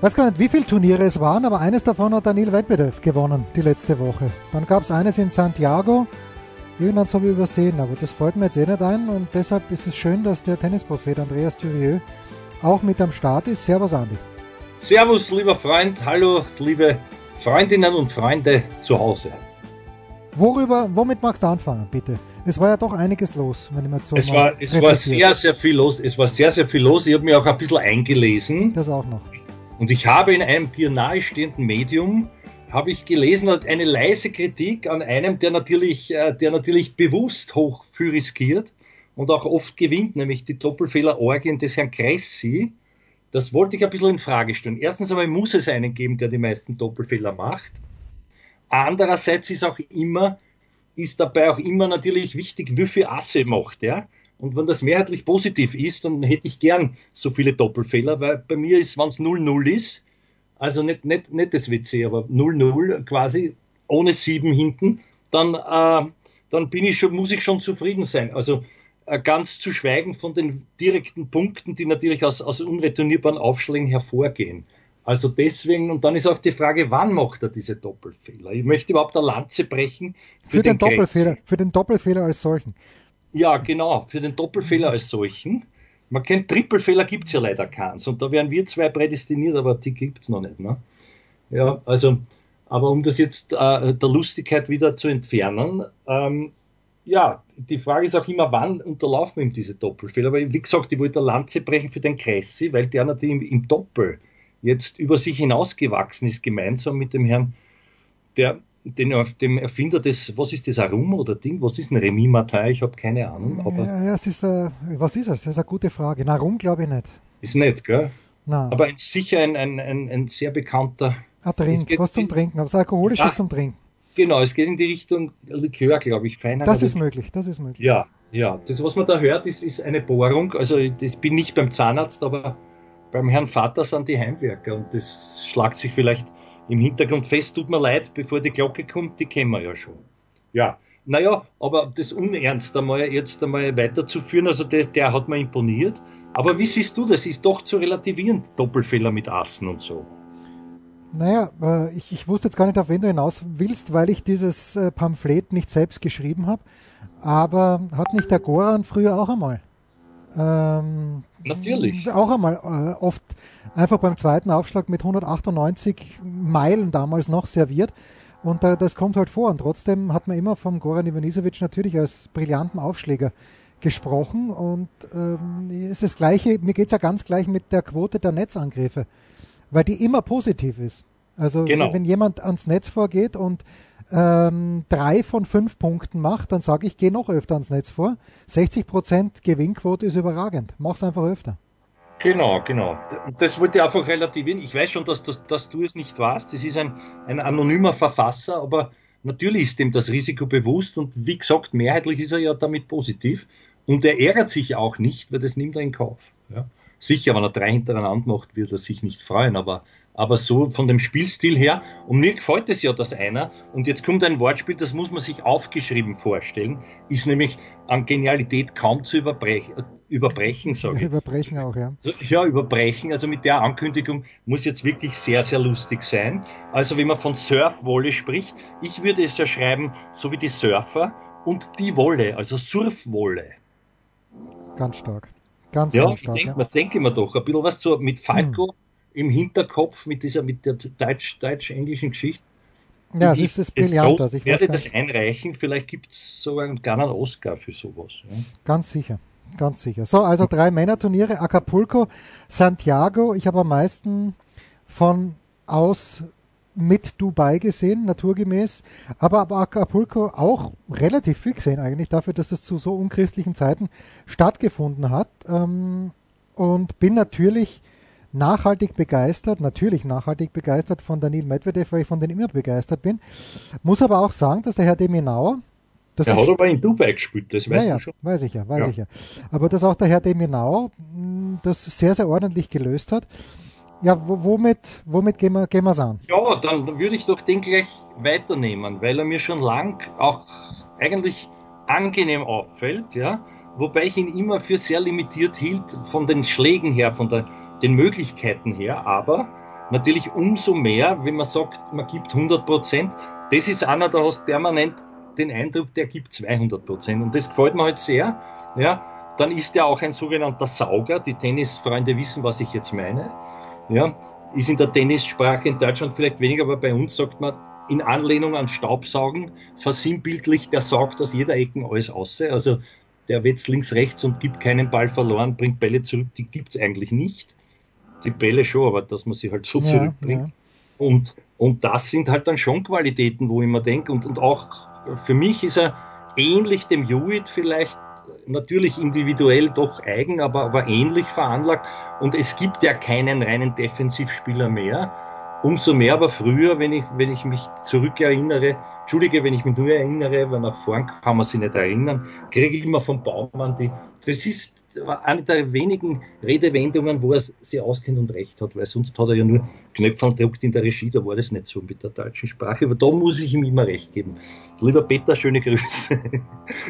Weiß gar nicht, wie viele Turniere es waren, aber eines davon hat Daniel Medvedev gewonnen die letzte Woche. Dann gab es eines in Santiago. Irgendwann habe ich übersehen, aber das fällt mir jetzt eh nicht ein und deshalb ist es schön, dass der Tennisprophet Andreas Thurieux auch mit am Start ist. Servus, Andi. Servus, lieber Freund. Hallo, liebe Freundinnen und Freunde zu Hause. Worüber, womit magst du anfangen, bitte? Es war ja doch einiges los, wenn ich mir so Es war, es war sehr, sehr viel los. Es war sehr, sehr viel los. Ich habe mich auch ein bisschen eingelesen. Das auch noch. Und ich habe in einem dir nahestehenden Medium habe ich gelesen, eine leise Kritik an einem, der natürlich, äh, der natürlich bewusst hoch viel riskiert und auch oft gewinnt, nämlich die Doppelfehler-Orgien des Herrn Kressi. Das wollte ich ein bisschen in Frage stellen. Erstens einmal muss es einen geben, der die meisten Doppelfehler macht. Andererseits ist auch immer, ist dabei auch immer natürlich wichtig, wie viel Asse macht, ja. Und wenn das mehrheitlich positiv ist, dann hätte ich gern so viele Doppelfehler, weil bei mir ist, wenn es 0-0 ist, also nicht, nicht, nicht das WC, aber 0-0 quasi, ohne 7 hinten, dann, äh, dann bin ich schon, muss ich schon zufrieden sein. Also äh, ganz zu schweigen von den direkten Punkten, die natürlich aus, aus unreturnierbaren Aufschlägen hervorgehen. Also deswegen, und dann ist auch die Frage, wann macht er diese Doppelfehler? Ich möchte überhaupt eine Lanze brechen. Für, für den, den Doppelfehler, für den Doppelfehler als solchen. Ja, genau, für den Doppelfehler als solchen. Man kennt Trippelfehler gibt's ja leider keins. Und da wären wir zwei prädestiniert, aber die gibt's noch nicht. Ne? Ja, also, aber um das jetzt äh, der Lustigkeit wieder zu entfernen, ähm, ja, die Frage ist auch immer, wann unterlaufen ihm diese Doppelfehler? Aber wie gesagt, ich wollte eine Lanze brechen für den Kressi, weil der natürlich im Doppel jetzt über sich hinausgewachsen ist, gemeinsam mit dem Herrn, der den, dem Erfinder des, was ist das, Arum oder Ding? Was ist ein Remy Martin? Ich habe keine Ahnung. Aber ja, ja, es ist, äh, was ist es? Das ist eine gute Frage. Na, Arum glaube ich nicht. Ist nicht, gell? Nein. Aber sicher ein, ein, ein, ein, sehr bekannter. Ein Trink, was zum Trinken, was alkoholisches ja, zum Trinken. Genau, es geht in die Richtung Likör, glaube ich, feiner. Das ist möglich, das ist möglich. Ja, ja. Das, was man da hört, ist, ist eine Bohrung. Also, ich bin nicht beim Zahnarzt, aber beim Herrn Vater sind die Heimwerker und das schlagt sich vielleicht im Hintergrund fest, tut mir leid, bevor die Glocke kommt, die kennen wir ja schon. Ja, naja, aber das Unernst einmal jetzt einmal weiterzuführen, also der, der hat mir imponiert. Aber wie siehst du das? Ist doch zu relativieren, Doppelfehler mit Assen und so. Naja, äh, ich, ich wusste jetzt gar nicht, auf wen du hinaus willst, weil ich dieses äh, Pamphlet nicht selbst geschrieben habe. Aber hat nicht der Goran früher auch einmal? Ähm, Natürlich. Auch einmal äh, oft einfach beim zweiten Aufschlag mit 198 Meilen damals noch serviert. Und äh, das kommt halt vor. Und trotzdem hat man immer vom Goran Ivanisevic natürlich als brillanten Aufschläger gesprochen. Und ähm, ist das Gleiche, mir geht es ja ganz gleich mit der Quote der Netzangriffe, weil die immer positiv ist. Also genau. wenn jemand ans Netz vorgeht und ähm, drei von fünf Punkten macht, dann sage ich, geh noch öfter ans Netz vor. 60% Gewinnquote ist überragend. Mach's einfach öfter. Genau, genau. Das wollte ich einfach relativieren. Ich weiß schon, dass, dass, dass du es nicht warst. Das ist ein, ein anonymer Verfasser, aber natürlich ist ihm das Risiko bewusst und wie gesagt, mehrheitlich ist er ja damit positiv. Und er ärgert sich auch nicht, weil das nimmt er in Kauf. Ja. Sicher, wenn er drei hintereinander macht, wird er sich nicht freuen, aber aber so von dem Spielstil her, und mir gefällt es ja, dass einer, und jetzt kommt ein Wortspiel, das muss man sich aufgeschrieben vorstellen, ist nämlich an Genialität kaum zu überbrechen, überbrechen, sage ich. Überbrechen auch, ja. Ja, überbrechen, also mit der Ankündigung muss jetzt wirklich sehr, sehr lustig sein. Also wenn man von Surfwolle spricht, ich würde es ja schreiben, so wie die Surfer und die Wolle, also Surfwolle. Ganz stark. Ganz, ja, ganz stark. Denk, ja. Man denke mir doch, ein bisschen was so mit Falco, hm im Hinterkopf mit dieser, mit der deutsch-englischen Geschichte. Ja, das ist das Brillant. Also ich werde das einreichen, vielleicht gibt es sogar gar einen Oscar für sowas. Ja. Ganz sicher, ganz sicher. So, also drei Männerturniere, Acapulco, Santiago. Ich habe am meisten von aus mit Dubai gesehen, naturgemäß, aber, aber Acapulco auch relativ viel gesehen eigentlich, dafür, dass es zu so unchristlichen Zeiten stattgefunden hat. Ähm, und bin natürlich nachhaltig begeistert, natürlich nachhaltig begeistert von Daniel Medvedev, weil ich von denen immer begeistert bin. Muss aber auch sagen, dass der Herr Deminauer, das der hat aber in Dubai gespielt, das weißt ja, du schon. weiß ich ja, weiß ja. ich ja. Aber dass auch der Herr Deminau hm, das sehr, sehr ordentlich gelöst hat. Ja, womit, womit gehen wir gehen wir's an? Ja, dann würde ich doch den gleich weiternehmen, weil er mir schon lang auch eigentlich angenehm auffällt, ja, wobei ich ihn immer für sehr limitiert hielt von den Schlägen her, von der, den Möglichkeiten her, aber natürlich umso mehr, wenn man sagt, man gibt 100 Prozent, das ist einer, da hast permanent den Eindruck, der gibt 200 Prozent. Und das gefällt mir halt sehr, ja, dann ist er auch ein sogenannter Sauger, die Tennisfreunde wissen, was ich jetzt meine, ja, ist in der Tennissprache in Deutschland vielleicht weniger, aber bei uns sagt man in Anlehnung an Staubsaugen, versinnbildlich, der saugt aus jeder Ecke alles aus. Also der wetzt links, rechts und gibt keinen Ball verloren, bringt Bälle zurück, die gibt's eigentlich nicht. Die Bälle schon, aber dass man sie halt so zurückbringt. Ja. Und, und das sind halt dann schon Qualitäten, wo ich mir denke, und, und auch für mich ist er ähnlich dem Hewitt vielleicht natürlich individuell doch eigen, aber, aber ähnlich veranlagt. Und es gibt ja keinen reinen Defensivspieler mehr. Umso mehr aber früher, wenn ich, wenn ich mich zurückerinnere, Entschuldige, wenn ich mich nur erinnere, weil nach vorn kann man sich nicht erinnern, kriege ich immer vom Baumann die, das ist eine der wenigen Redewendungen, wo er sich auskennt und recht hat, weil sonst hat er ja nur Knöpfe gedruckt in der Regie, da war das nicht so mit der deutschen Sprache, aber da muss ich ihm immer recht geben. Lieber Peter, schöne Grüße.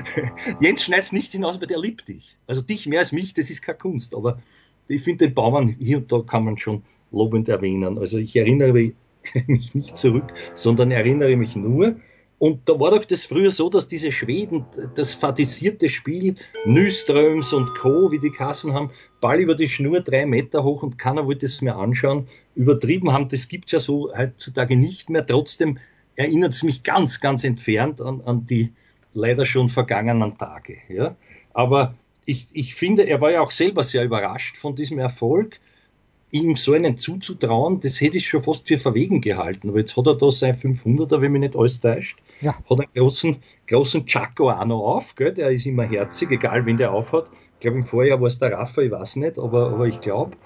Jens schneidet nicht hinaus, aber der liebt dich. Also dich mehr als mich, das ist keine Kunst, aber ich finde den Baumann hier und da kann man schon lobend erwähnen. Also ich erinnere mich nicht zurück, sondern erinnere mich nur, und da war doch das früher so, dass diese Schweden das fadisierte Spiel Nyströms und Co., wie die Kassen haben, Ball über die Schnur drei Meter hoch und keiner wollte es mehr anschauen, übertrieben haben. Das gibt's ja so heutzutage nicht mehr. Trotzdem erinnert es mich ganz, ganz entfernt an, an die leider schon vergangenen Tage. Ja? Aber ich, ich finde, er war ja auch selber sehr überrascht von diesem Erfolg ihm so einen zuzutrauen, das hätte ich schon fast für verwegen gehalten. Aber jetzt hat er da sein 500er, wenn mich nicht alles täuscht. Ja. Hat einen großen, großen Chaco auch noch auf, gell? der ist immer herzig, egal wen der aufhat. Ich glaube, im Vorjahr war es der Rafa, ich weiß nicht, aber, aber ich glaube.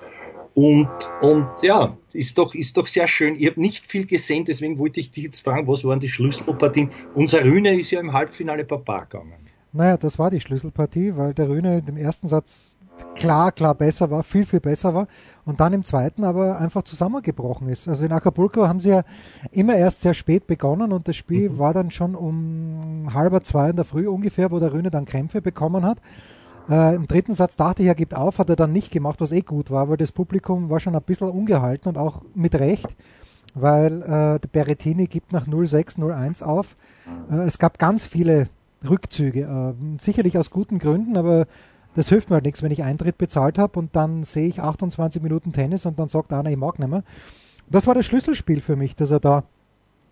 Und, und ja, ist doch, ist doch sehr schön. Ich habe nicht viel gesehen, deswegen wollte ich dich jetzt fragen, was waren die Schlüsselpartien? Unser Rühne ist ja im Halbfinale Papa gegangen. Naja, das war die Schlüsselpartie, weil der Rühne im ersten Satz klar, klar besser war, viel, viel besser war und dann im zweiten aber einfach zusammengebrochen ist. Also in Acapulco haben sie ja immer erst sehr spät begonnen und das Spiel mhm. war dann schon um halber zwei in der Früh ungefähr, wo der Rühne dann Krämpfe bekommen hat. Äh, Im dritten Satz dachte ich, er gibt auf, hat er dann nicht gemacht, was eh gut war, weil das Publikum war schon ein bisschen ungehalten und auch mit Recht, weil äh, der Berrettini gibt nach 0-6, 0-1 auf. Äh, es gab ganz viele Rückzüge, äh, sicherlich aus guten Gründen, aber das hilft mir halt nichts, wenn ich Eintritt bezahlt habe und dann sehe ich 28 Minuten Tennis und dann sagt einer, ich mag nicht mehr. Das war das Schlüsselspiel für mich, dass er da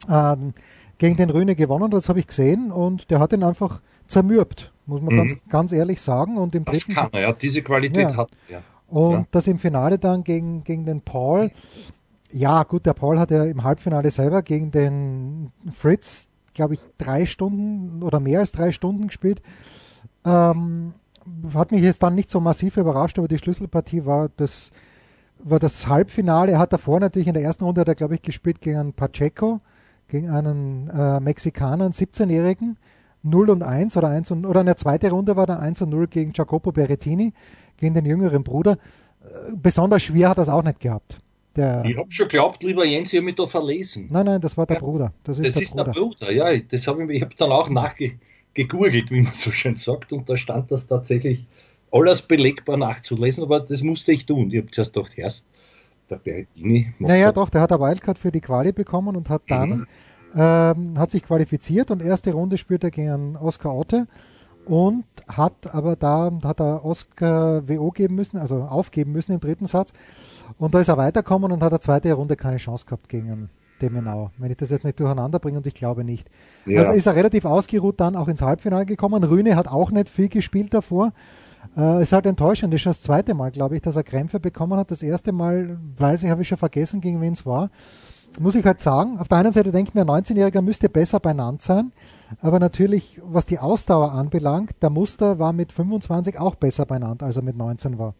ähm, gegen den Röhne gewonnen hat, das habe ich gesehen und der hat ihn einfach zermürbt, muss man mhm. ganz, ganz ehrlich sagen. Und im das dritten kann er, ja, diese Qualität ja. hat er. Und ja. das im Finale dann gegen, gegen den Paul, ja gut, der Paul hat ja im Halbfinale selber gegen den Fritz, glaube ich, drei Stunden oder mehr als drei Stunden gespielt. Ähm, hat mich jetzt dann nicht so massiv überrascht, aber die Schlüsselpartie war das, war das Halbfinale. Er hat davor natürlich in der ersten Runde, hat er, glaube ich, gespielt gegen einen Pacheco, gegen einen äh, Mexikaner, einen 17-Jährigen. 0 und 1 oder 1 und, oder in der zweiten Runde war dann 1 und 0 gegen Jacopo Berrettini, gegen den jüngeren Bruder. Äh, besonders schwer hat er es auch nicht gehabt. Der, ich habe schon geglaubt, lieber Jens, ich habe mich da verlesen. Nein, nein, das war der ja, Bruder. Das ist, das der, ist Bruder. der Bruder. Ja, das habe ich, ich habe dann auch nachge gegurgelt, wie man so schön sagt, und da stand das tatsächlich alles belegbar nachzulesen, aber das musste ich tun. Ich habe zuerst gedacht, erst der Berrettini. Naja, doch, der hat eine Wildcard für die Quali bekommen und hat dann mhm. ähm, hat sich qualifiziert und erste Runde spielt er gegen Oscar Otte und hat aber da hat er Oscar WO geben müssen, also aufgeben müssen im dritten Satz. Und da ist er weitergekommen und hat eine zweite Runde keine Chance gehabt gegen Demenau, wenn ich das jetzt nicht durcheinander bringe und ich glaube nicht. Ja. Also ist er relativ ausgeruht dann auch ins Halbfinale gekommen. Rühne hat auch nicht viel gespielt davor. Äh, ist halt enttäuschend. Das ist schon das zweite Mal, glaube ich, dass er Krämpfe bekommen hat. Das erste Mal, weiß ich, habe ich schon vergessen, gegen wen es war. Muss ich halt sagen, auf der einen Seite denke ich mir, ein 19-Jähriger müsste besser benannt sein. Aber natürlich, was die Ausdauer anbelangt, der Muster war mit 25 auch besser benannt, als er mit 19 war.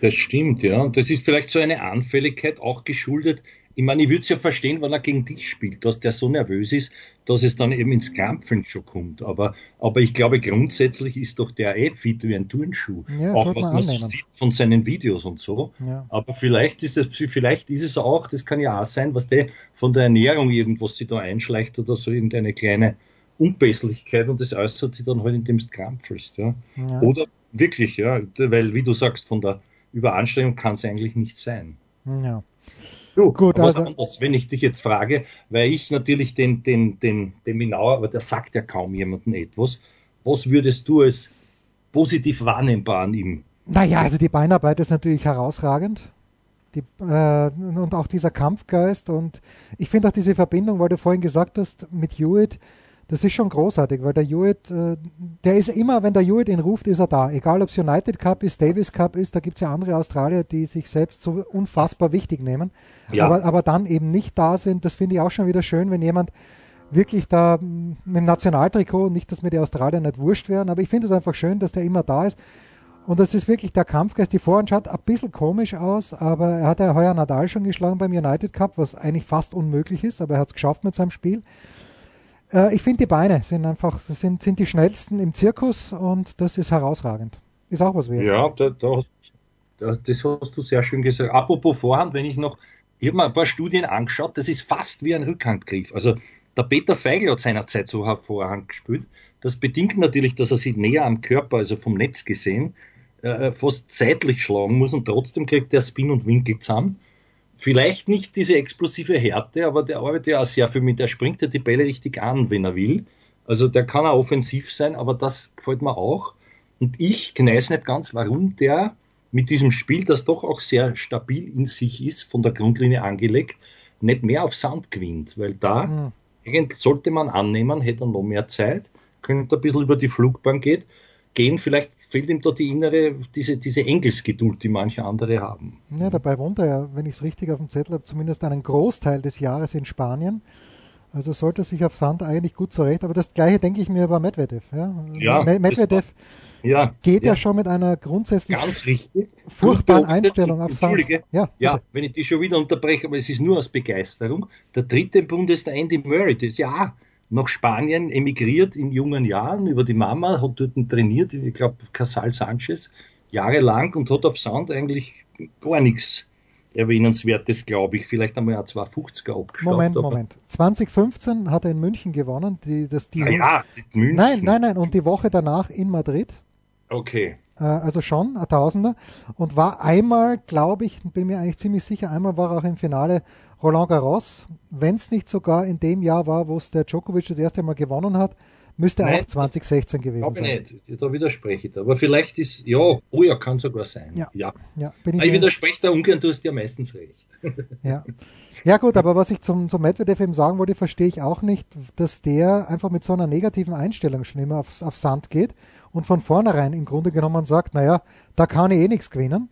Das stimmt, ja. Und das ist vielleicht so eine Anfälligkeit auch geschuldet. Ich meine, ich würde es ja verstehen, wenn er gegen dich spielt, dass der so nervös ist, dass es dann eben ins Krampfen schon kommt. Aber, aber ich glaube, grundsätzlich ist doch der eh fit wie ein Turnschuh. Ja, auch was man so sieht von seinen Videos und so. Ja. Aber vielleicht ist es, vielleicht ist es auch, das kann ja auch sein, was der von der Ernährung irgendwas sich da einschleicht oder so irgendeine kleine Unpässlichkeit und das äußert sich dann halt, indem du krampfelst. Ja. ja. Oder wirklich, ja, weil, wie du sagst, von der Überanstrengung kann es eigentlich nicht sein. Ja. Du, Gut, also, anderes, wenn ich dich jetzt frage, weil ich natürlich den, den, den, den Minauer, aber der sagt ja kaum jemandem etwas. Was würdest du als positiv wahrnehmbar an ihm? Naja, also die Beinarbeit ist natürlich herausragend. Die, äh, und auch dieser Kampfgeist und ich finde auch diese Verbindung, weil du vorhin gesagt hast, mit Hewitt, das ist schon großartig, weil der Hewitt, äh, der ist immer, wenn der Hewitt ihn ruft, ist er da. Egal ob es United Cup ist, Davis Cup ist, da gibt es ja andere Australier, die sich selbst so unfassbar wichtig nehmen, ja. aber, aber dann eben nicht da sind. Das finde ich auch schon wieder schön, wenn jemand wirklich da mit dem Nationaltrikot, nicht, dass mir die Australier nicht wurscht wären, aber ich finde es einfach schön, dass der immer da ist. Und das ist wirklich der Kampfgeist. Die Vorhand schaut ein bisschen komisch aus, aber er hat ja heuer Nadal schon geschlagen beim United Cup, was eigentlich fast unmöglich ist, aber er hat es geschafft mit seinem Spiel. Äh, ich finde, die Beine sind einfach sind, sind die schnellsten im Zirkus und das ist herausragend. Ist auch was wert. Ja, da, da, da, das hast du sehr schön gesagt. Apropos Vorhand, wenn ich noch, ich habe mir ein paar Studien angeschaut, das ist fast wie ein Rückhandgriff. Also der Peter Feigl hat seinerzeit so Vorhand gespielt. Das bedingt natürlich, dass er sich näher am Körper, also vom Netz gesehen, äh, fast zeitlich schlagen muss und trotzdem kriegt er Spin und Winkel zusammen. Vielleicht nicht diese explosive Härte, aber der arbeitet ja auch sehr viel mit, der springt ja die Bälle richtig an, wenn er will. Also der kann auch offensiv sein, aber das gefällt mir auch. Und ich weiß nicht ganz, warum der mit diesem Spiel, das doch auch sehr stabil in sich ist, von der Grundlinie angelegt, nicht mehr auf Sand gewinnt. Weil da mhm. sollte man annehmen, hätte er noch mehr Zeit, könnte ein bisschen über die Flugbahn geht, gehen. Vielleicht fehlt ihm da die innere, diese, diese Engelsgeduld, die manche andere haben. Ja, dabei wohnt er ja, wenn ich es richtig auf dem Zettel habe, zumindest einen Großteil des Jahres in Spanien. Also sollte sich auf Sand eigentlich gut zurecht. Aber das gleiche denke ich mir bei Medvedev. Ja, ja Medvedev ja, geht ja. ja. schon mit einer grundsätzlich Ganz richtig. furchtbaren Einstellung auf Sand. Ja, ja, wenn ich die schon wieder unterbreche, aber es ist nur aus Begeisterung. Der dritte Bund ist der Andy Murray. Das ist ja nach Spanien emigriert in jungen Jahren über die Mama, hat dort trainiert, ich glaube Casal Sanchez, jahrelang und hat auf Sand eigentlich gar nichts Erwähnenswertes, glaube ich. Vielleicht einmal ein 250er abgeschaut. Moment, Moment. 2015 hat er in München gewonnen. Die, das, die ah ja, München. Nein, nein, nein. Und die Woche danach in Madrid. Okay. Äh, also schon, ein Tausender. Und war einmal, glaube ich, bin mir eigentlich ziemlich sicher, einmal war er auch im Finale Roland Garros, wenn es nicht sogar in dem Jahr war, wo es der Djokovic das erste Mal gewonnen hat, müsste Nein, auch 2016 gewesen glaube sein. nicht, da widerspreche ich. Aber vielleicht ist, ja, oh ja, kann sogar sein. Ja, ja. ja ich, ich widerspreche da ungern, du hast ja meistens recht. Ja. Ja gut, aber was ich zum, zum Medvedev eben sagen wollte, verstehe ich auch nicht, dass der einfach mit so einer negativen Einstellung schon immer auf, auf Sand geht und von vornherein im Grunde genommen sagt, naja, da kann ich eh nichts gewinnen.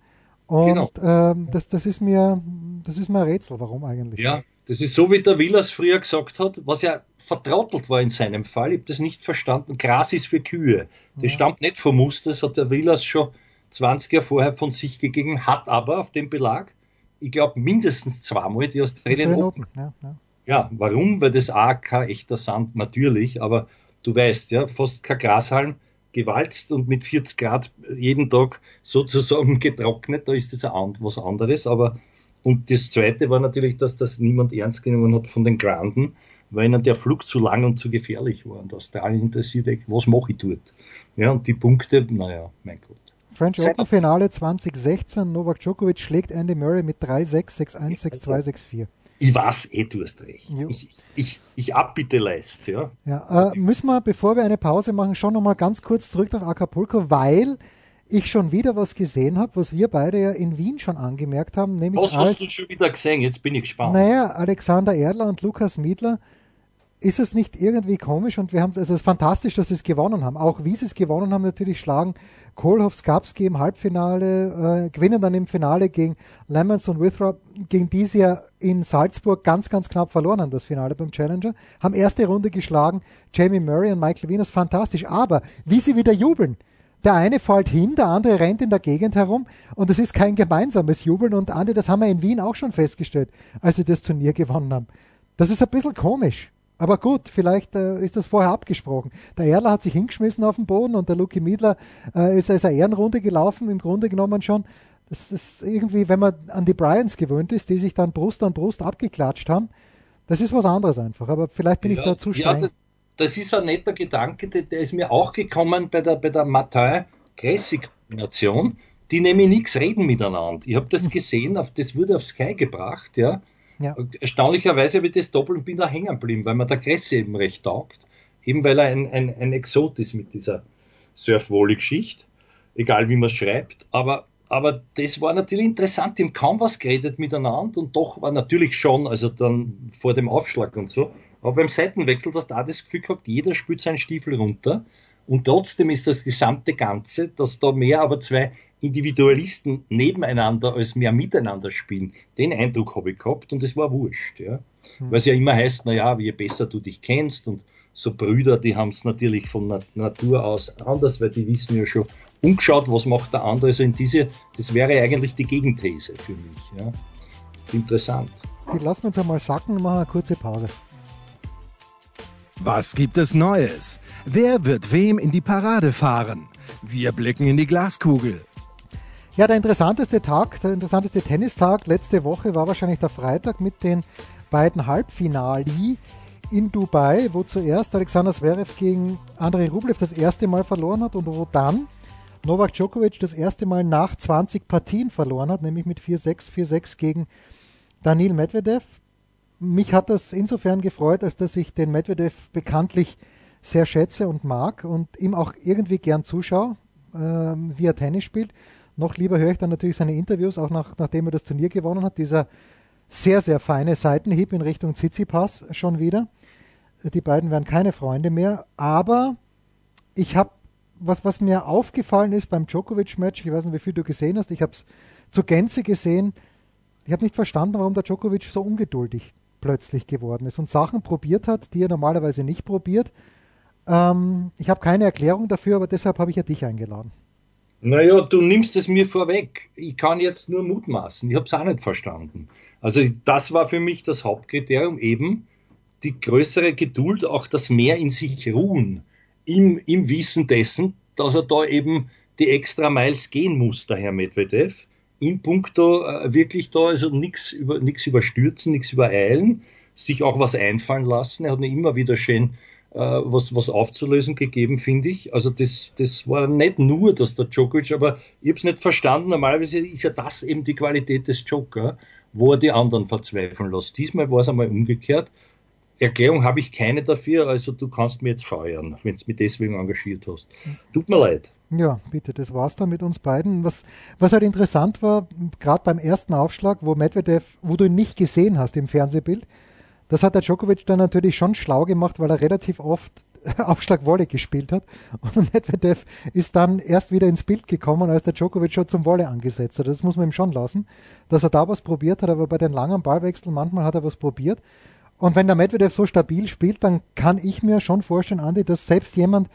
Und genau. ähm, das, das, ist mir, das ist mir ein Rätsel, warum eigentlich. Ja, das ist so, wie der Villas früher gesagt hat, was ja vertrautelt war in seinem Fall. Ich habe das nicht verstanden. Gras ist für Kühe. Das ja. stammt nicht vom Muster, das hat der Villas schon 20 Jahre vorher von sich gegeben, hat aber auf dem Belag, ich glaube, mindestens zweimal die Australien Open. Ja, ja. ja, warum? Weil das auch kein echter Sand, natürlich, aber du weißt, ja, fast kein Grashalm gewalzt und mit 40 Grad jeden Tag sozusagen getrocknet, da ist das was anderes. Aber und das Zweite war natürlich, dass das niemand ernst genommen hat von den Granden, weil ihnen der Flug zu lang und zu gefährlich war. Und Australien interessiert, was mache ich dort? Ja, und die Punkte, naja, mein Gott. French Open Finale 2016, Novak Djokovic schlägt Andy Murray mit 3-6, 6-1, 6-2, 6-4 ich weiß eh, du hast recht. Ich, ich, ich abbitte leist, ja. ja äh, müssen wir, bevor wir eine Pause machen, schon nochmal ganz kurz zurück nach Acapulco, weil ich schon wieder was gesehen habe, was wir beide ja in Wien schon angemerkt haben. Nämlich was hast du schon wieder gesehen? Jetzt bin ich gespannt. Naja, Alexander Erdler und Lukas Miedler ist es nicht irgendwie komisch und wir haben also es ist fantastisch, dass sie es gewonnen haben. Auch wie sie es gewonnen haben, natürlich schlagen Kohlhoff, Skapski im Halbfinale, äh, gewinnen dann im Finale gegen Lemons und Withrop, gegen die sie ja in Salzburg ganz, ganz knapp verloren haben, das Finale beim Challenger. Haben erste Runde geschlagen, Jamie Murray und Michael Venus, fantastisch. Aber wie sie wieder jubeln, der eine fällt hin, der andere rennt in der Gegend herum und es ist kein gemeinsames Jubeln. Und Andi, das haben wir in Wien auch schon festgestellt, als sie das Turnier gewonnen haben. Das ist ein bisschen komisch. Aber gut, vielleicht äh, ist das vorher abgesprochen. Der Erler hat sich hingeschmissen auf den Boden und der Luki Miedler äh, ist als eine Ehrenrunde gelaufen, im Grunde genommen schon. Das ist irgendwie, wenn man an die Bryans gewöhnt ist, die sich dann Brust an Brust abgeklatscht haben, das ist was anderes einfach. Aber vielleicht bin ja, ich da zu streng. Ja, das ist ein netter Gedanke, der, der ist mir auch gekommen bei der, bei der Martin-Kressi-Kombination. Die nämlich nichts reden miteinander. Ich habe das gesehen, auf, das wurde auf Sky gebracht, ja. Ja. Erstaunlicherweise wird das Doppel und bin da hängen geblieben, weil mir der Kressi eben recht taugt. Eben weil er ein, ein, ein Exot ist mit dieser Surf-Volley-Geschichte. Egal wie man es schreibt. Aber aber das war natürlich interessant. Die haben kaum was geredet miteinander und doch war natürlich schon, also dann vor dem Aufschlag und so. Aber beim Seitenwechsel du auch das Gefühl gehabt, jeder spült seinen Stiefel runter. Und trotzdem ist das gesamte Ganze, dass da mehr aber zwei Individualisten nebeneinander als mehr miteinander spielen. Den Eindruck habe ich gehabt und es war wurscht. Ja. Mhm. Weil es ja immer heißt, naja, je besser du dich kennst und so Brüder, die haben es natürlich von Natur aus anders, weil die wissen ja schon umgeschaut, was macht der andere. Also in diese, das wäre eigentlich die Gegenthese für mich. Ja. Interessant. Die lassen wir uns einmal sacken und machen eine kurze Pause. Was gibt es Neues? Wer wird wem in die Parade fahren? Wir blicken in die Glaskugel. Ja, der interessanteste Tag, der interessanteste Tennistag letzte Woche war wahrscheinlich der Freitag mit den beiden Halbfinali in Dubai, wo zuerst Alexander Zverev gegen Andrei Rublev das erste Mal verloren hat und wo dann Novak Djokovic das erste Mal nach 20 Partien verloren hat, nämlich mit 4-6, 4-6 gegen Daniil Medvedev mich hat das insofern gefreut, als dass ich den Medvedev bekanntlich sehr schätze und mag und ihm auch irgendwie gern zuschaue, äh, wie er Tennis spielt. Noch lieber höre ich dann natürlich seine Interviews, auch nach, nachdem er das Turnier gewonnen hat. Dieser sehr, sehr feine Seitenhieb in Richtung Tsitsipas schon wieder. Die beiden werden keine Freunde mehr, aber ich habe, was, was mir aufgefallen ist beim Djokovic-Match, ich weiß nicht, wie viel du gesehen hast, ich habe es zur Gänze gesehen, ich habe nicht verstanden, warum der Djokovic so ungeduldig plötzlich geworden ist und Sachen probiert hat, die er normalerweise nicht probiert. Ähm, ich habe keine Erklärung dafür, aber deshalb habe ich ja dich eingeladen. Naja, du nimmst es mir vorweg. Ich kann jetzt nur mutmaßen. Ich habe es auch nicht verstanden. Also das war für mich das Hauptkriterium eben die größere Geduld, auch das mehr in sich ruhen, im, im Wissen dessen, dass er da eben die extra Miles gehen muss, der Herr Medvedev in puncto äh, wirklich da, also nichts über, überstürzen, nichts übereilen, sich auch was einfallen lassen. Er hat mir immer wieder schön was, was aufzulösen gegeben, finde ich. Also das, das war nicht nur, dass der Djokovic, aber ich habe es nicht verstanden. Normalerweise ist ja das eben die Qualität des Joker, wo er die anderen verzweifeln lässt. Diesmal war es einmal umgekehrt. Erklärung habe ich keine dafür, also du kannst mir jetzt feuern, wenn du mich deswegen engagiert hast. Tut mir leid. Ja, bitte, das war's dann mit uns beiden. Was, was halt interessant war, gerade beim ersten Aufschlag, wo Medvedev, wo du ihn nicht gesehen hast im Fernsehbild, das hat der Djokovic dann natürlich schon schlau gemacht, weil er relativ oft Aufschlag Wolle gespielt hat. Und Medvedev ist dann erst wieder ins Bild gekommen, als der Djokovic schon zum Wolle angesetzt hat. Das muss man ihm schon lassen, dass er da was probiert hat, aber bei den langen Ballwechseln manchmal hat er was probiert. Und wenn der Medvedev so stabil spielt, dann kann ich mir schon vorstellen, Andi, dass selbst jemand,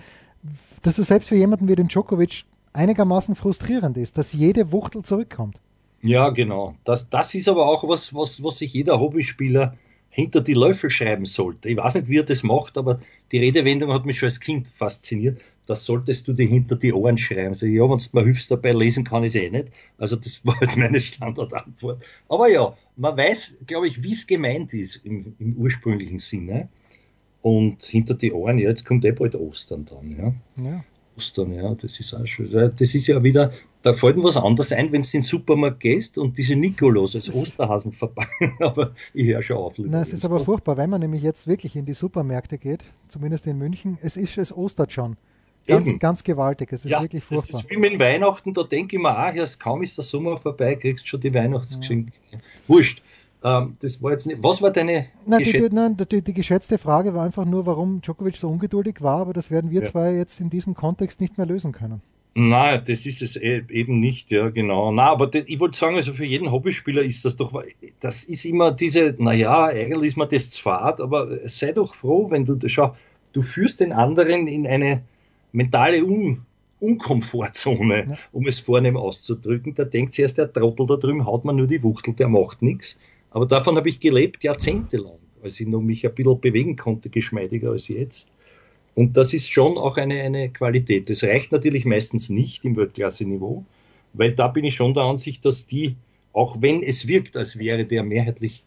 dass es selbst für jemanden wie den Djokovic einigermaßen frustrierend ist, dass jede Wuchtel zurückkommt. Ja, genau. Das, das ist aber auch was, was, was sich jeder Hobbyspieler hinter die Löffel schreiben sollte. Ich weiß nicht, wie er das macht, aber die Redewendung hat mich schon als Kind fasziniert. Das solltest du dir hinter die Ohren schreiben. Also, ja, wenn du mir hilfst dabei, lesen kann ich es eh nicht. Also das war halt meine Standardantwort. Aber ja, man weiß, glaube ich, wie es gemeint ist im, im ursprünglichen Sinne. Und hinter die Ohren, ja, jetzt kommt eh bald Ostern dann, ja. ja. Ostern, ja, das ist auch schon, das ist ja wieder, da fällt mir was anderes ein, wenn du in den Supermarkt gehst und diese Nikolaus als Osterhasen verpacken, aber ich höre schon auf. Nein, es ist aber furchtbar, wenn man nämlich jetzt wirklich in die Supermärkte geht, zumindest in München, es ist, es ostert schon. Ganz, Eben. ganz gewaltig, es ist ja, wirklich furchtbar. Das ist wie mit Weihnachten, da denke ich mir auch, erst kaum ist der Sommer vorbei, kriegst du schon die Weihnachtsgeschenke. Ja. Wurscht. Ähm, das war jetzt nicht. Was war deine nein, die, nein die, die, geschätzte Frage war einfach nur, warum Djokovic so ungeduldig war, aber das werden wir ja. zwei jetzt in diesem Kontext nicht mehr lösen können. Nein, das ist es e- eben nicht, ja, genau. Na, aber ich wollte sagen, also für jeden Hobbyspieler ist das doch, das ist immer diese, naja, eigentlich ist mir das zwar, aber sei doch froh, wenn du, schau, du führst den anderen in eine mentale Unkomfortzone, ja. um es vornehm auszudrücken. Da denkt sich erst der Trottel da drüben, haut man nur die Wuchtel, der macht nichts. Aber davon habe ich gelebt jahrzehntelang, als ich noch mich ein bisschen bewegen konnte, geschmeidiger als jetzt. Und das ist schon auch eine, eine Qualität. Das reicht natürlich meistens nicht im Weltklasse-Niveau, weil da bin ich schon der Ansicht, dass die, auch wenn es wirkt, als wäre der mehrheitlich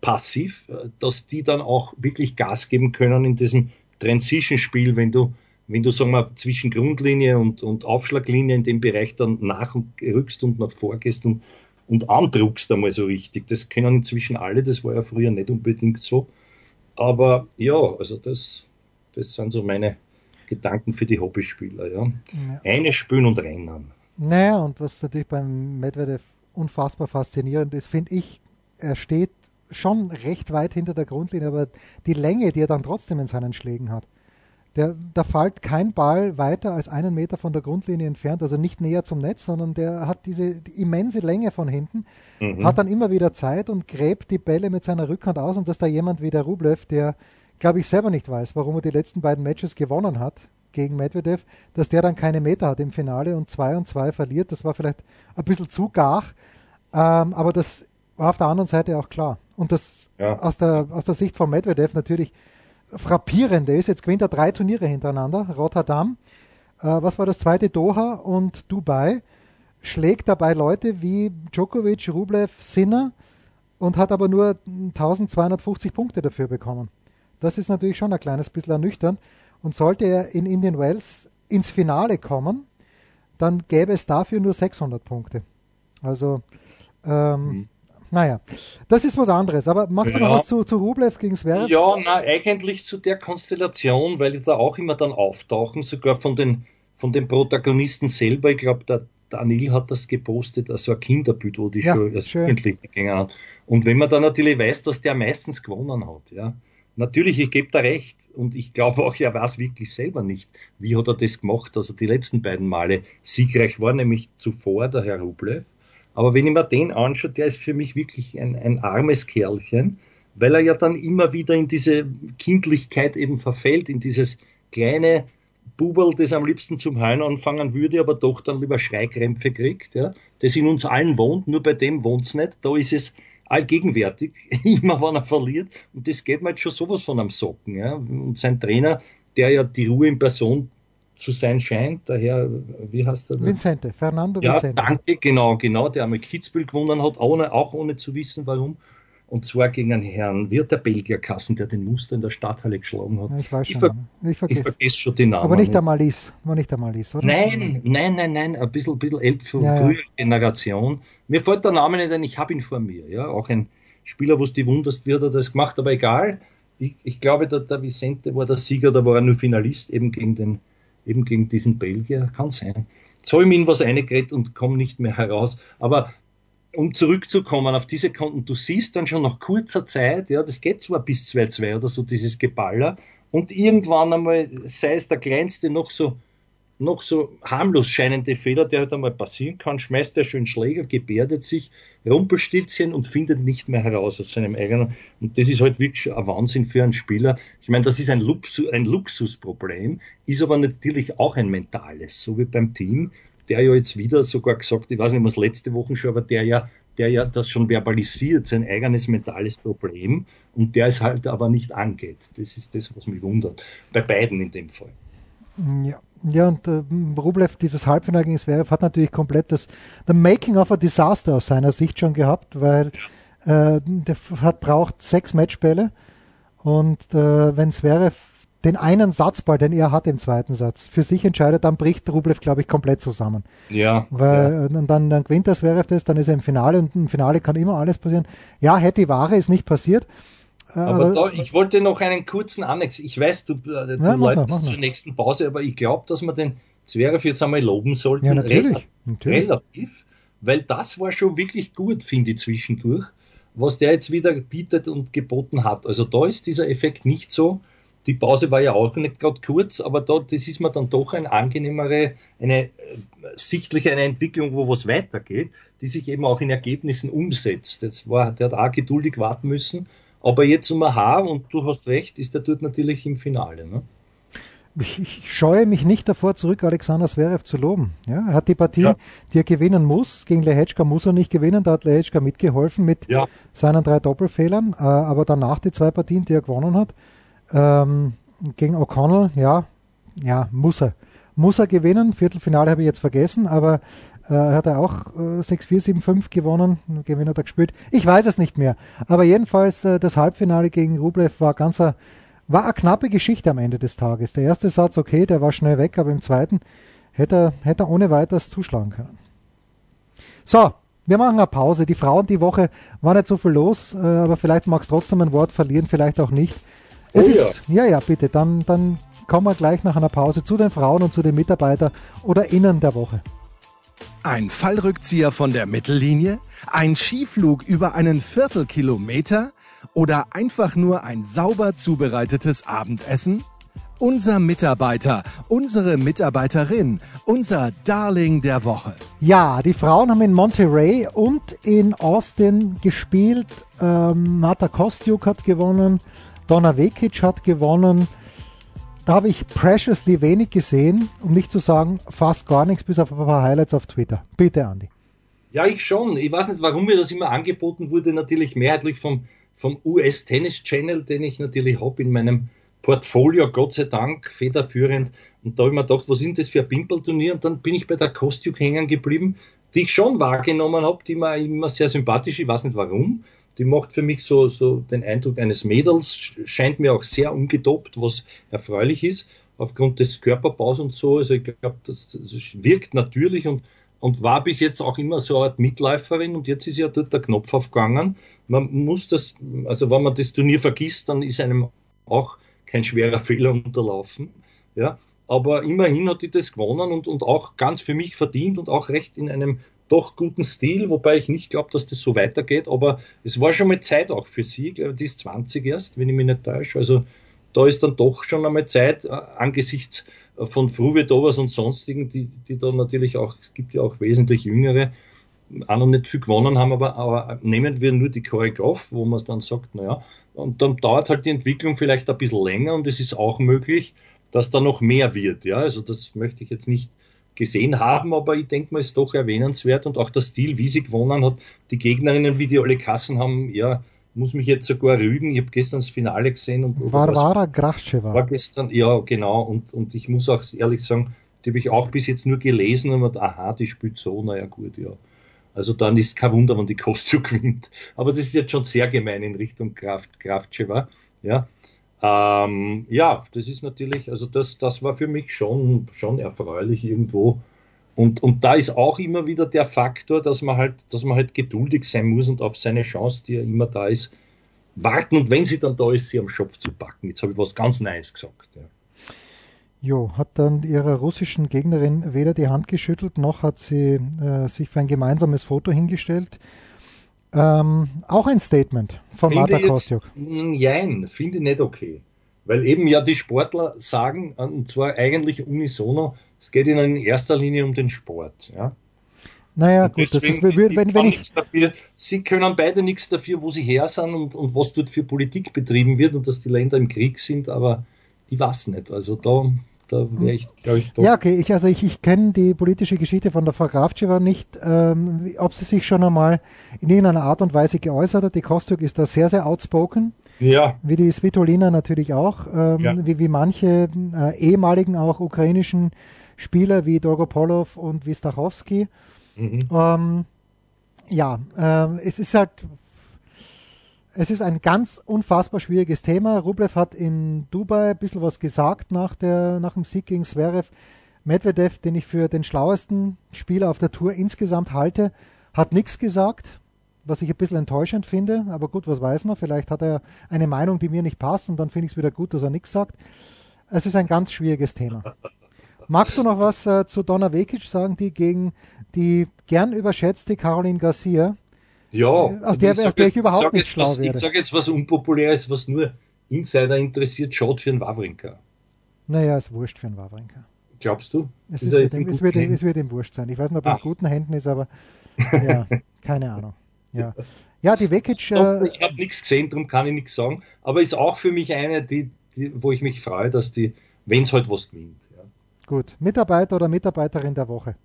passiv, dass die dann auch wirklich Gas geben können in diesem Transition-Spiel, wenn du, wenn du sagen wir, zwischen Grundlinie und, und Aufschlaglinie in dem Bereich dann nachrückst und nach vorgehst und, und andruckst einmal so richtig. Das können inzwischen alle, das war ja früher nicht unbedingt so. Aber ja, also das, das sind so meine Gedanken für die Hobbyspieler. Ja. ja. Eine spielen und rennen. Naja, und was natürlich beim Medvedev unfassbar faszinierend ist, finde ich, er steht schon recht weit hinter der Grundlinie, aber die Länge, die er dann trotzdem in seinen Schlägen hat, der, da fällt kein Ball weiter als einen Meter von der Grundlinie entfernt, also nicht näher zum Netz, sondern der hat diese die immense Länge von hinten, mhm. hat dann immer wieder Zeit und gräbt die Bälle mit seiner Rückhand aus und dass da jemand wie der Rublev, der glaube ich selber nicht weiß, warum er die letzten beiden Matches gewonnen hat gegen Medvedev, dass der dann keine Meter hat im Finale und 2 und 2 verliert, das war vielleicht ein bisschen zu gar, ähm, aber das war auf der anderen Seite auch klar. Und das ja. aus, der, aus der Sicht von Medvedev natürlich frappierende ist, jetzt gewinnt er drei Turniere hintereinander, Rotterdam, äh, was war das zweite, Doha und Dubai, schlägt dabei Leute wie Djokovic, Rublev, Sinner und hat aber nur 1250 Punkte dafür bekommen. Das ist natürlich schon ein kleines bisschen ernüchternd. Und sollte er in Indian Wells ins Finale kommen, dann gäbe es dafür nur 600 Punkte. Also ähm, mhm. Naja, das ist was anderes. Aber magst du noch was zu, zu Rublev gegen Zverev? Ja, na, eigentlich zu der Konstellation, weil die da auch immer dann auftauchen, sogar von den, von den Protagonisten selber. Ich glaube, der Daniel hat das gepostet, also ein Kinderbild, wo die ja, schon als Jugendliche gegangen haben. Und wenn man dann natürlich weiß, dass der meistens gewonnen hat, ja. Natürlich, ich gebe da recht. Und ich glaube auch, er weiß wirklich selber nicht, wie hat er das gemacht, dass er die letzten beiden Male siegreich war, nämlich zuvor der Herr Rublev aber wenn ich mir den anschaue, der ist für mich wirklich ein, ein armes Kerlchen, weil er ja dann immer wieder in diese Kindlichkeit eben verfällt, in dieses kleine Bubel, das am liebsten zum Heulen anfangen würde, aber doch dann lieber Schreikrämpfe kriegt, ja, das in uns allen wohnt, nur bei dem wohnt's nicht, da ist es allgegenwärtig, immer wenn er verliert, und das geht mir jetzt schon sowas von am Socken, ja, und sein Trainer, der ja die Ruhe in Person zu sein scheint. Daher, wie heißt der? Vincente, Fernando ja, Vicente. Danke, genau, genau, der einmal Kitzbühel gewonnen hat, ohne, auch ohne zu wissen, warum. Und zwar gegen einen Herrn, wird der Belgier Kassen, der den Muster in der Stadthalle geschlagen hat. ich weiß schon. Ich, ver ich, vergesse. ich vergesse schon den Namen. Aber nicht der Malis, war nicht der Malis, oder? Nein, nein, nein, nein, ein bisschen, bisschen älter von ja, früher ja. Generation. Mir fällt der Name nicht ein, ich habe ihn vor mir, ja, auch ein Spieler, wo du wunderst, wie hat er das gemacht, aber egal. Ich, ich glaube, der, der Vicente war der Sieger, da war er nur Finalist, eben gegen den eben gegen diesen Belgier, kann sein. Jetzt habe ich mir in was eingeredet und komme nicht mehr heraus. Aber um zurückzukommen auf diese Konten, du siehst dann schon nach kurzer Zeit, ja, das geht zwar bis 2-2 oder so, dieses Geballer, und irgendwann einmal, sei es der kleinste noch so noch so harmlos scheinende Fehler, der halt einmal passieren kann, schmeißt er schön Schläger, gebärdet sich, Rumpelstilzchen und findet nicht mehr heraus aus seinem eigenen. Und das ist halt wirklich ein Wahnsinn für einen Spieler. Ich meine, das ist ein, Luxus, ein Luxusproblem, ist aber natürlich auch ein mentales, so wie beim Team, der ja jetzt wieder sogar gesagt, ich weiß nicht, was letzte Woche schon, aber der ja, der ja das schon verbalisiert, sein eigenes mentales Problem und der es halt aber nicht angeht. Das ist das, was mich wundert. Bei beiden in dem Fall. Ja, ja, und äh, Rublev, dieses Halbfinale gegen Zverev, hat natürlich komplett das the Making of a Disaster aus seiner Sicht schon gehabt, weil äh, der hat braucht sechs Matchbälle und äh, wenn Zverev den einen Satzball, den er hat im zweiten Satz, für sich entscheidet, dann bricht Rublev, glaube ich, komplett zusammen. Ja. Weil ja. Äh, dann, dann gewinnt das Zverev das, dann ist er im Finale und im Finale kann immer alles passieren. Ja, hätte die Ware ist nicht passiert. Aber da, ich wollte noch einen kurzen Annex. Ich weiß, du, äh, du ja, läufst zur nächsten Pause, aber ich glaube, dass wir den Zverev jetzt einmal loben sollten. Ja, natürlich. natürlich. Relativ. Weil das war schon wirklich gut, finde ich, zwischendurch, was der jetzt wieder bietet und geboten hat. Also da ist dieser Effekt nicht so. Die Pause war ja auch nicht gerade kurz, aber da, das ist mir dann doch eine angenehmere, eine äh, sichtliche eine Entwicklung, wo was weitergeht, die sich eben auch in Ergebnissen umsetzt. Das war, der hat auch geduldig warten müssen aber jetzt um Haar, und du hast recht, ist er dort natürlich im Finale. Ne? ich, ich, scheue mich nicht davor zurück, Alexander Zverev zu loben. Ja, er hat die Partien, ja. die er gewinnen muss. Gegen Lehechka muss er nicht gewinnen, da hat Lehechka mitgeholfen mit ja. seinen drei Doppelfehlern. Äh, aber danach die zwei Partien, die er gewonnen hat, ähm, gegen O'Connell, ja, ja, muss er. Muss er gewinnen. Viertelfinale habe ich jetzt vergessen, aber hat er auch äh, 6-4, 7-5 gewonnen. Gewinner er gespielt. Ich weiß es nicht mehr. Aber jedenfalls äh, das Halbfinale gegen Rublev war ganz ein war eine knappe Geschichte am Ende des Tages. Der erste Satz, okay, der war schnell weg, aber im zweiten hätte er, hätte er ohne weiteres zuschlagen können. So, wir machen eine Pause. Die Frauen die Woche war nicht so viel los, äh, aber vielleicht magst du trotzdem ein Wort verlieren, vielleicht auch nicht. Es oh, ist, ja. ja, ja, bitte, dann, dann kommen wir gleich nach einer Pause zu den Frauen und zu den Mitarbeitern oder Innen der Woche. Ein Fallrückzieher von der Mittellinie? Ein Skiflug über einen Viertelkilometer? oder einfach nur ein sauber zubereitetes Abendessen? Unser Mitarbeiter, unsere Mitarbeiterin, unser Darling der Woche. Ja, die Frauen haben in Monterey und in Austin gespielt. Ähm, Marta Kostjuk hat gewonnen, Donna Vekic hat gewonnen. Da habe ich preciously wenig gesehen, um nicht zu sagen fast gar nichts, bis auf ein paar Highlights auf Twitter. Bitte, Andi. Ja, ich schon. Ich weiß nicht, warum mir das immer angeboten wurde, natürlich mehrheitlich vom vom US Tennis Channel, den ich natürlich habe in meinem Portfolio, Gott sei Dank, federführend. Und da habe ich mir gedacht, was sind das für Pimpelturnier? Und dann bin ich bei der Kostjuk hängen geblieben, die ich schon wahrgenommen habe, die mir immer sehr sympathisch, ich weiß nicht warum. Die macht für mich so, so den Eindruck eines Mädels, scheint mir auch sehr ungedopt, was erfreulich ist, aufgrund des Körperbaus und so. Also ich glaube, das, das wirkt natürlich und und war bis jetzt auch immer so eine Art Mitläuferin und jetzt ist ja dort der Knopf aufgegangen. Man muss das, also wenn man das Turnier vergisst, dann ist einem auch kein schwerer Fehler unterlaufen. Ja, aber immerhin hat die das gewonnen und, und auch ganz für mich verdient und auch recht in einem doch guten Stil, wobei ich nicht glaube, dass das so weitergeht, aber es war schon mal Zeit auch für sie, die ist 20 erst, wenn ich mich nicht täusche, also da ist dann doch schon einmal Zeit äh, angesichts von Fruvedovas und sonstigen, die, die da natürlich auch, es gibt ja auch wesentlich jüngere, auch noch nicht viel gewonnen haben, aber, aber nehmen wir nur die Choreograf, wo man dann sagt, naja, und dann dauert halt die Entwicklung vielleicht ein bisschen länger und es ist auch möglich, dass da noch mehr wird. Ja, also das möchte ich jetzt nicht gesehen haben, aber ich denke mal, ist doch erwähnenswert und auch der Stil, wie sie gewonnen hat, die Gegnerinnen, wie die alle Kassen haben, ja, muss mich jetzt sogar rügen. Ich habe gestern das Finale gesehen und Varvara Gracheva. War gestern, ja genau. Und, und ich muss auch ehrlich sagen, die habe ich auch bis jetzt nur gelesen und mir aha, die spielt so, naja gut, ja. Also dann ist kein Wunder, wenn die Kostju gewinnt. Aber das ist jetzt schon sehr gemein in Richtung Kraft, Kraftcheva. Ja. Ähm, ja, das ist natürlich, also das, das war für mich schon, schon erfreulich irgendwo. Und, und da ist auch immer wieder der Faktor, dass man halt, dass man halt geduldig sein muss und auf seine Chance, die ja immer da ist, warten und wenn sie dann da ist, sie am Schopf zu packen. Jetzt habe ich was ganz Neues gesagt. Ja. Jo, hat dann ihrer russischen Gegnerin weder die Hand geschüttelt, noch hat sie äh, sich für ein gemeinsames Foto hingestellt. Ähm, auch ein Statement von finde Marta Kostjuk. Nein, finde ich nicht okay. Weil eben ja die Sportler sagen, und zwar eigentlich unisono, es geht ihnen in erster Linie um den Sport. Ja. Naja, gut, das ist, wenn, wenn, wenn ich. Dafür, sie können beide nichts dafür, wo sie her sind und, und was dort für Politik betrieben wird und dass die Länder im Krieg sind, aber die was nicht. Also da, da wäre ich, glaube ich, doch. Ja, okay, ich, also ich, ich kenne die politische Geschichte von der Frau Graftschiva nicht, ähm, ob sie sich schon einmal in irgendeiner Art und Weise geäußert hat. Die Kostuk ist da sehr, sehr outspoken. Ja. Wie die Svitolina natürlich auch, ähm, ja. wie, wie manche äh, ehemaligen auch ukrainischen Spieler wie Dolgopolov und wie Stachowski. Mhm. Ähm, ja, äh, es ist halt, es ist ein ganz unfassbar schwieriges Thema. Rublev hat in Dubai ein bisschen was gesagt nach, der, nach dem Sieg gegen Zverev. Medvedev, den ich für den schlauesten Spieler auf der Tour insgesamt halte, hat nichts gesagt, was ich ein bisschen enttäuschend finde. Aber gut, was weiß man? Vielleicht hat er eine Meinung, die mir nicht passt und dann finde ich es wieder gut, dass er nichts sagt. Es ist ein ganz schwieriges Thema. Magst du noch was äh, zu Donna Vekic sagen, die gegen die gern überschätzte Caroline Garcia, ja, aus der, aus der ich überhaupt nicht schlau was, werde. Ich sage jetzt was Unpopuläres, was nur Insider interessiert, schaut für einen Wawrinka. Naja, ist wurscht für einen Wawrinka. Glaubst du? Es, ist wird, ihm, es, wird, es wird ihm wurscht sein. Ich weiß nicht, ob er in guten Händen ist, aber ja, keine Ahnung. Ja, ja die Vekic... Äh, ich habe nichts gesehen, darum kann ich nichts sagen. Aber ist auch für mich eine, die, die, wo ich mich freue, dass die wenn es halt was gewinnt. Ja. Gut, Mitarbeiter oder Mitarbeiterin der Woche?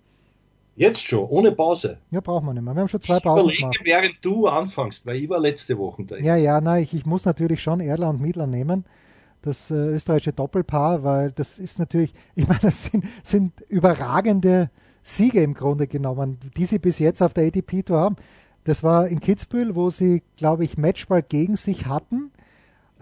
Jetzt schon, ohne Pause. Ja, brauchen wir nicht mehr. Wir haben schon zwei ich Pausen überlege, gemacht. während du anfängst, weil ich war letzte Woche da. Ja, ja, nein, ich, ich muss natürlich schon Erler und Miedler nehmen. Das äh, österreichische Doppelpaar, weil das ist natürlich, ich meine, das sind, sind überragende Siege im Grunde genommen, die sie bis jetzt auf der ATP Tour haben. Das war in Kitzbühel, wo sie, glaube ich, Matchball gegen sich hatten.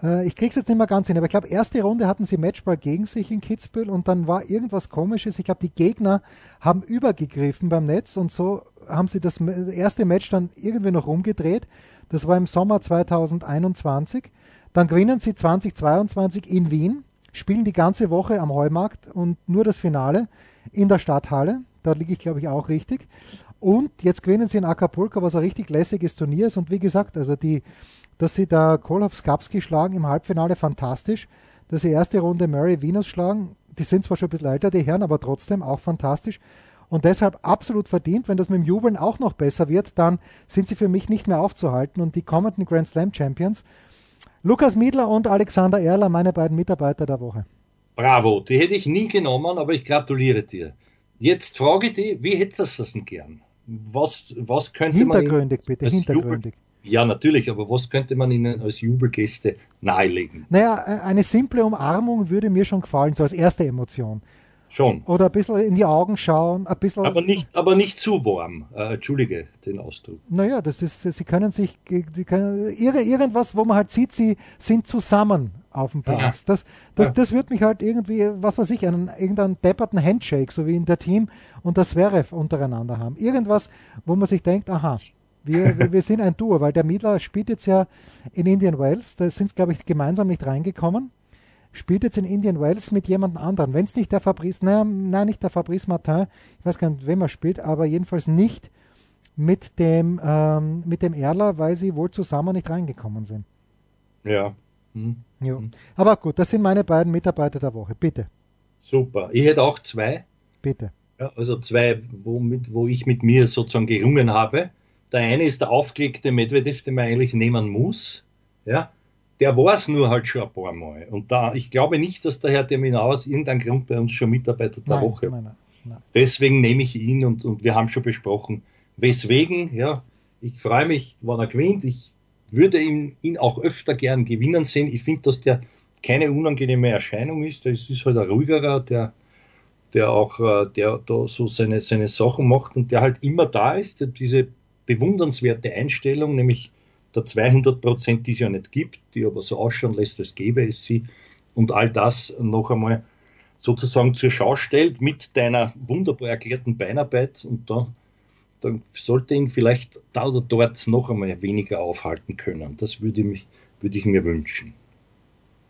Äh, ich krieg's jetzt nicht mehr ganz hin, aber ich glaube, erste Runde hatten sie Matchball gegen sich in Kitzbühel und dann war irgendwas komisches. Ich glaube, die Gegner haben übergegriffen beim Netz und so haben sie das erste Match dann irgendwie noch umgedreht. Das war im Sommer 2021. Dann gewinnen sie 2022 in Wien, spielen die ganze Woche am Heumarkt und nur das Finale in der Stadthalle. Da liege ich, glaube ich, auch richtig. Und jetzt gewinnen sie in Acapulco, was ein richtig lässiges Turnier ist. Und wie gesagt, also die, dass sie da Kolov Skapski schlagen im Halbfinale, fantastisch. Dass sie erste Runde Murray Venus schlagen, die sind zwar schon ein bisschen älter, die Herren, aber trotzdem auch fantastisch. Und deshalb absolut verdient, wenn das mit dem Jubeln auch noch besser wird, dann sind sie für mich nicht mehr aufzuhalten. Und die kommenden Grand Slam Champions, Lukas Miedler und Alexander Erler, meine beiden Mitarbeiter der Woche. Bravo, die hätte ich nie genommen, aber ich gratuliere dir. Jetzt frage ich dich, wie hättest du das denn gern? Was, was könnte hintergründig, man bitte, hintergründig. Ja, natürlich, aber was könnte man ihnen als Jubelgäste nahelegen? Naja, eine simple Umarmung würde mir schon gefallen, so als erste Emotion. Schon. Oder ein bisschen in die Augen schauen, ein bisschen. Aber nicht, aber nicht zu warm. Äh, Entschuldige den Ausdruck. Naja, das ist, sie können sich, sie können, irgendwas, wo man halt sieht, sie sind zusammen auf dem Platz. Das, das, ja. das wird mich halt irgendwie, was weiß ich, einen, irgendeinen depperten Handshake, so wie in der Team und das Zverev untereinander haben. Irgendwas, wo man sich denkt, aha, wir, wir, wir sind ein Duo, weil der Miedler spielt jetzt ja in Indian Wells, da sind glaube ich, gemeinsam nicht reingekommen spielt jetzt in Indian Wells mit jemand anderem. Wenn es nicht der Fabrice, naja, nein, nicht der Fabrice Martin, ich weiß gar nicht, wem er spielt, aber jedenfalls nicht mit dem, ähm, mit dem Erler, weil sie wohl zusammen nicht reingekommen sind. Ja. Hm. ja. Hm. Aber gut, das sind meine beiden Mitarbeiter der Woche. Bitte. Super. Ich hätte auch zwei. Bitte. Ja, also zwei, wo, mit, wo ich mit mir sozusagen gerungen habe. Der eine ist der aufgelegte Medvedev, den man eigentlich nehmen muss. Ja, der war es nur halt schon ein paar Mal. Und da, ich glaube nicht, dass der Herr Terminal aus irgendeinem Grund bei uns schon Mitarbeiter der nein, Woche nein, nein, Deswegen nehme ich ihn und, und wir haben schon besprochen, weswegen, ja, ich freue mich, wann er gewinnt. Ich würde ihn, ihn auch öfter gern gewinnen sehen. Ich finde, dass der keine unangenehme Erscheinung ist. Das ist halt ein ruhigerer, der, der auch, äh, der da so seine, seine Sachen macht und der halt immer da ist. Diese bewundernswerte Einstellung, nämlich der 200 Prozent, die es ja nicht gibt, die aber so ausschauen lässt, als gäbe es sie, und all das noch einmal sozusagen zur Schau stellt mit deiner wunderbar erklärten Beinarbeit und da, dann sollte ihn vielleicht da oder dort noch einmal weniger aufhalten können. Das würde, mich, würde ich mir wünschen.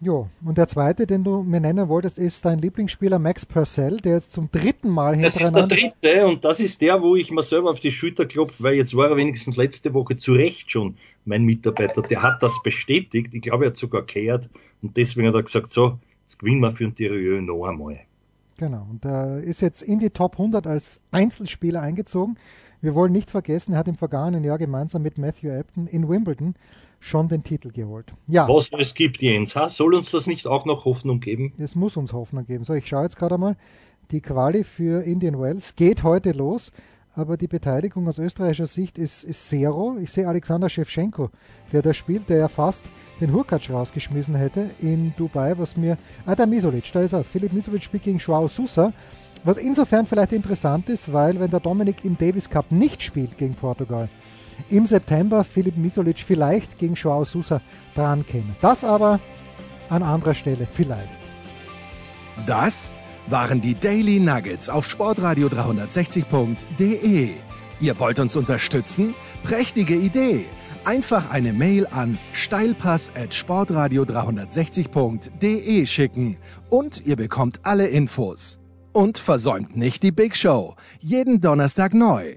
Jo, und der zweite, den du mir nennen wolltest, ist dein Lieblingsspieler Max Purcell, der jetzt zum dritten Mal hintereinander... Das ist der dritte und das ist der, wo ich mir selber auf die Schulter klopfe, weil jetzt war er wenigstens letzte Woche zu Recht schon mein Mitarbeiter. Der hat das bestätigt. Ich glaube, er hat sogar gehört und deswegen hat er gesagt, so, jetzt gewinnen wir für den Thierry noch einmal. Genau, und er ist jetzt in die Top 100 als Einzelspieler eingezogen. Wir wollen nicht vergessen, er hat im vergangenen Jahr gemeinsam mit Matthew Apton in Wimbledon schon den Titel geholt. Ja. Was es gibt, Jens, ha? soll uns das nicht auch noch Hoffnung geben? Es muss uns Hoffnung geben. So, ich schaue jetzt gerade mal. Die Quali für Indian Wells geht heute los, aber die Beteiligung aus österreichischer Sicht ist, ist zero. Ich sehe Alexander Shevchenko, der da spielt, der ja fast den Hurkacz rausgeschmissen hätte in Dubai, was mir. Ah, der Misolic, da ist er. Philipp Misolic spielt gegen Joao Sousa. Was insofern vielleicht interessant ist, weil wenn der Dominik im Davis Cup nicht spielt gegen Portugal, im September Philipp Misolic vielleicht gegen Joao Sousa dran käme. Das aber an anderer Stelle vielleicht. Das waren die Daily Nuggets auf sportradio 360.de. Ihr wollt uns unterstützen? Prächtige Idee! Einfach eine Mail an steilpass at sportradio 360.de schicken und ihr bekommt alle Infos. Und versäumt nicht die Big Show. Jeden Donnerstag neu.